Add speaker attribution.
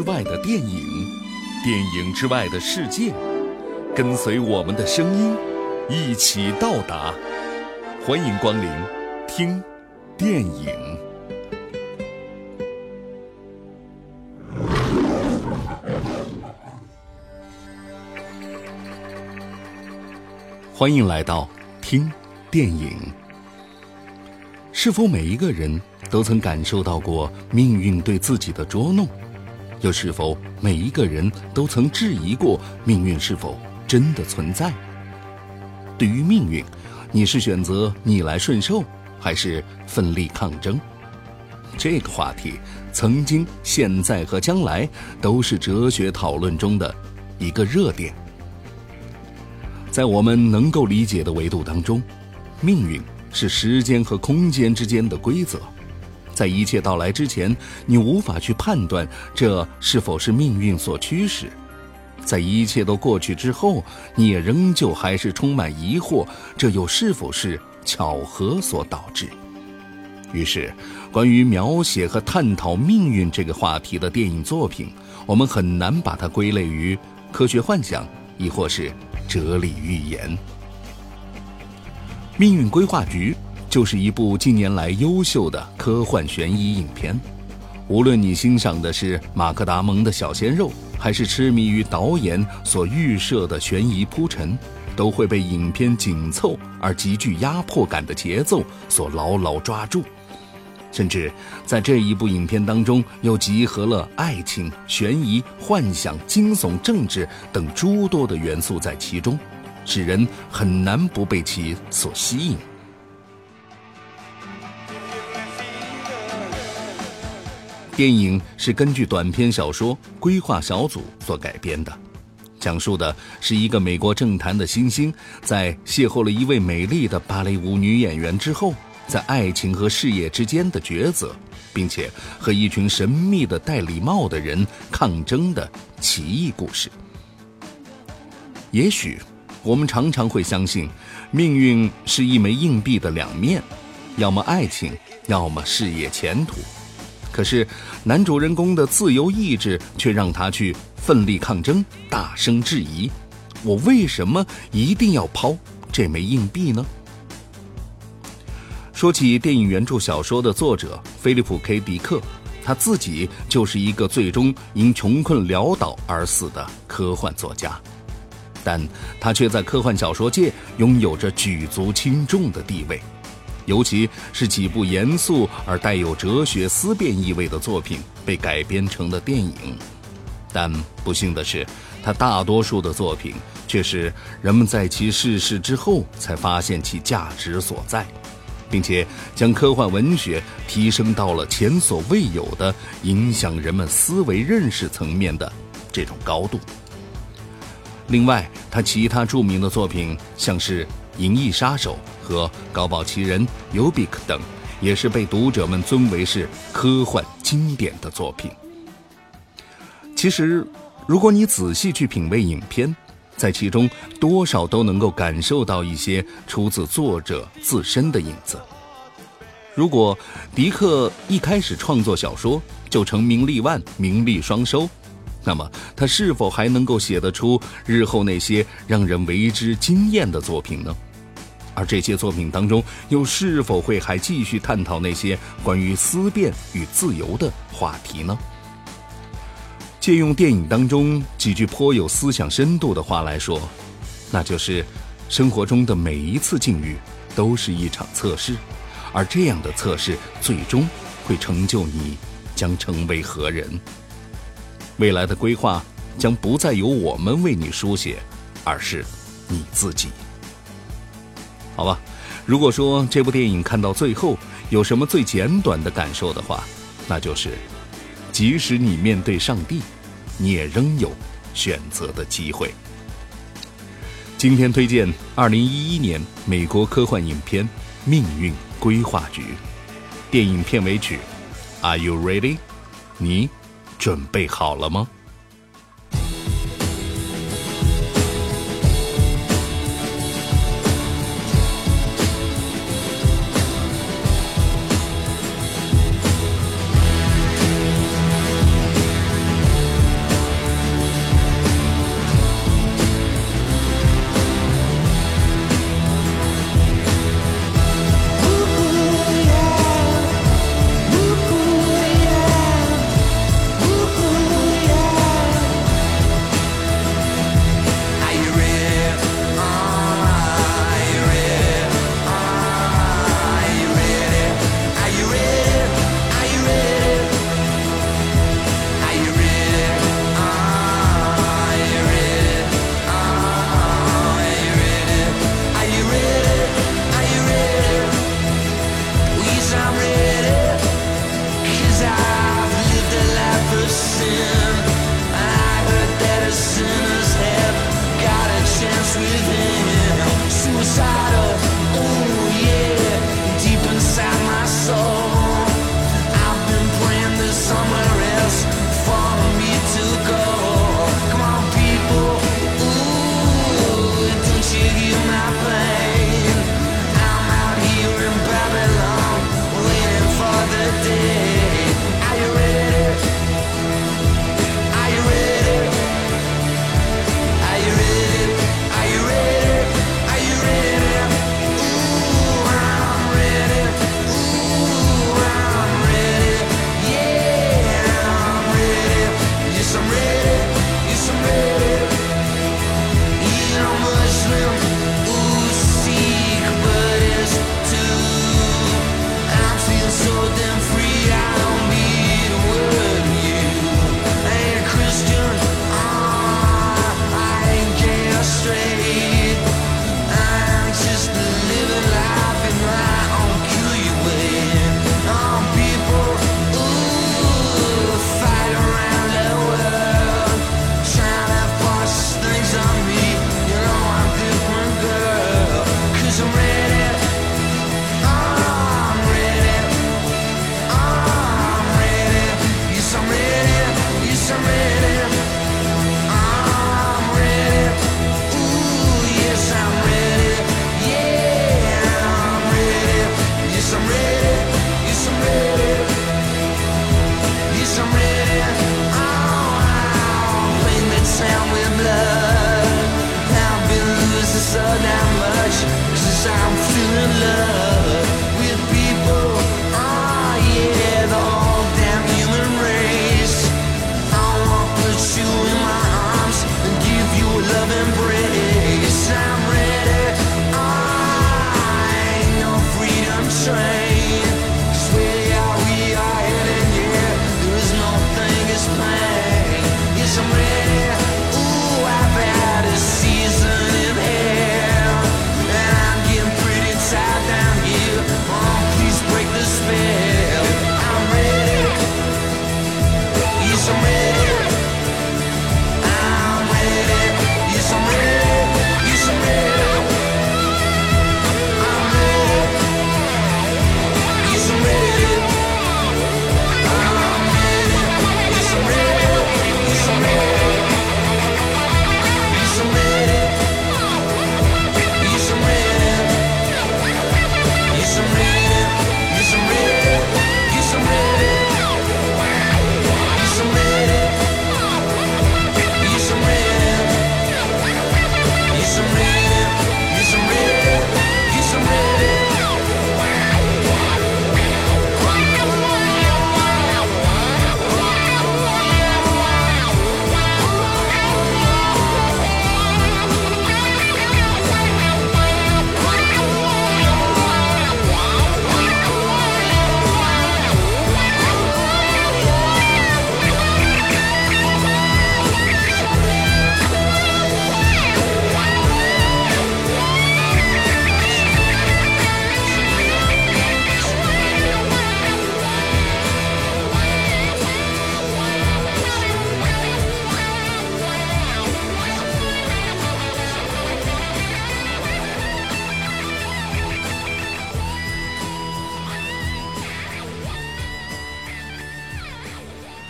Speaker 1: 之外的电影，电影之外的世界，跟随我们的声音，一起到达。欢迎光临，听电影。欢迎来到听电影。是否每一个人都曾感受到过命运对自己的捉弄？又是否每一个人都曾质疑过命运是否真的存在？对于命运，你是选择逆来顺受，还是奋力抗争？这个话题，曾经、现在和将来都是哲学讨论中的一个热点。在我们能够理解的维度当中，命运是时间和空间之间的规则。在一切到来之前，你无法去判断这是否是命运所驱使；在一切都过去之后，你也仍旧还是充满疑惑，这又是否是巧合所导致？于是，关于描写和探讨命运这个话题的电影作品，我们很难把它归类于科学幻想，亦或是。哲理预言，《命运规划局》就是一部近年来优秀的科幻悬疑影片。无论你欣赏的是马克·达蒙的小鲜肉，还是痴迷于导演所预设的悬疑铺陈，都会被影片紧凑而极具压迫感的节奏所牢牢抓住。甚至在这一部影片当中，又集合了爱情、悬疑、幻想、惊悚、政治等诸多的元素在其中，使人很难不被其所吸引。电影是根据短篇小说《规划小组》所改编的，讲述的是一个美国政坛的新星，在邂逅了一位美丽的芭蕾舞女演员之后。在爱情和事业之间的抉择，并且和一群神秘的戴礼帽的人抗争的奇异故事。也许我们常常会相信，命运是一枚硬币的两面，要么爱情，要么事业前途。可是男主人公的自由意志却让他去奋力抗争，大声质疑：我为什么一定要抛这枚硬币呢？说起电影原著小说的作者菲利普 ·K· 迪克，他自己就是一个最终因穷困潦倒而死的科幻作家，但他却在科幻小说界拥有着举足轻重的地位，尤其是几部严肃而带有哲学思辨意味的作品被改编成了电影，但不幸的是，他大多数的作品却是人们在其逝世之后才发现其价值所在。并且将科幻文学提升到了前所未有的影响人们思维认识层面的这种高度。另外，他其他著名的作品，像是《银翼杀手》和《高堡奇人》尤比克等，也是被读者们尊为是科幻经典的作品。其实，如果你仔细去品味影片，在其中，多少都能够感受到一些出自作者自身的影子。如果迪克一开始创作小说就成名立万、名利双收，那么他是否还能够写得出日后那些让人为之惊艳的作品呢？而这些作品当中，又是否会还继续探讨那些关于思辨与自由的话题呢？借用电影当中几句颇有思想深度的话来说，那就是：生活中的每一次境遇都是一场测试，而这样的测试最终会成就你将成为何人。未来的规划将不再由我们为你书写，而是你自己。好吧，如果说这部电影看到最后有什么最简短的感受的话，那就是。即使你面对上帝，你也仍有选择的机会。今天推荐二零一一年美国科幻影片《命运规划局》电影片尾曲，Are you ready？你准备好了吗？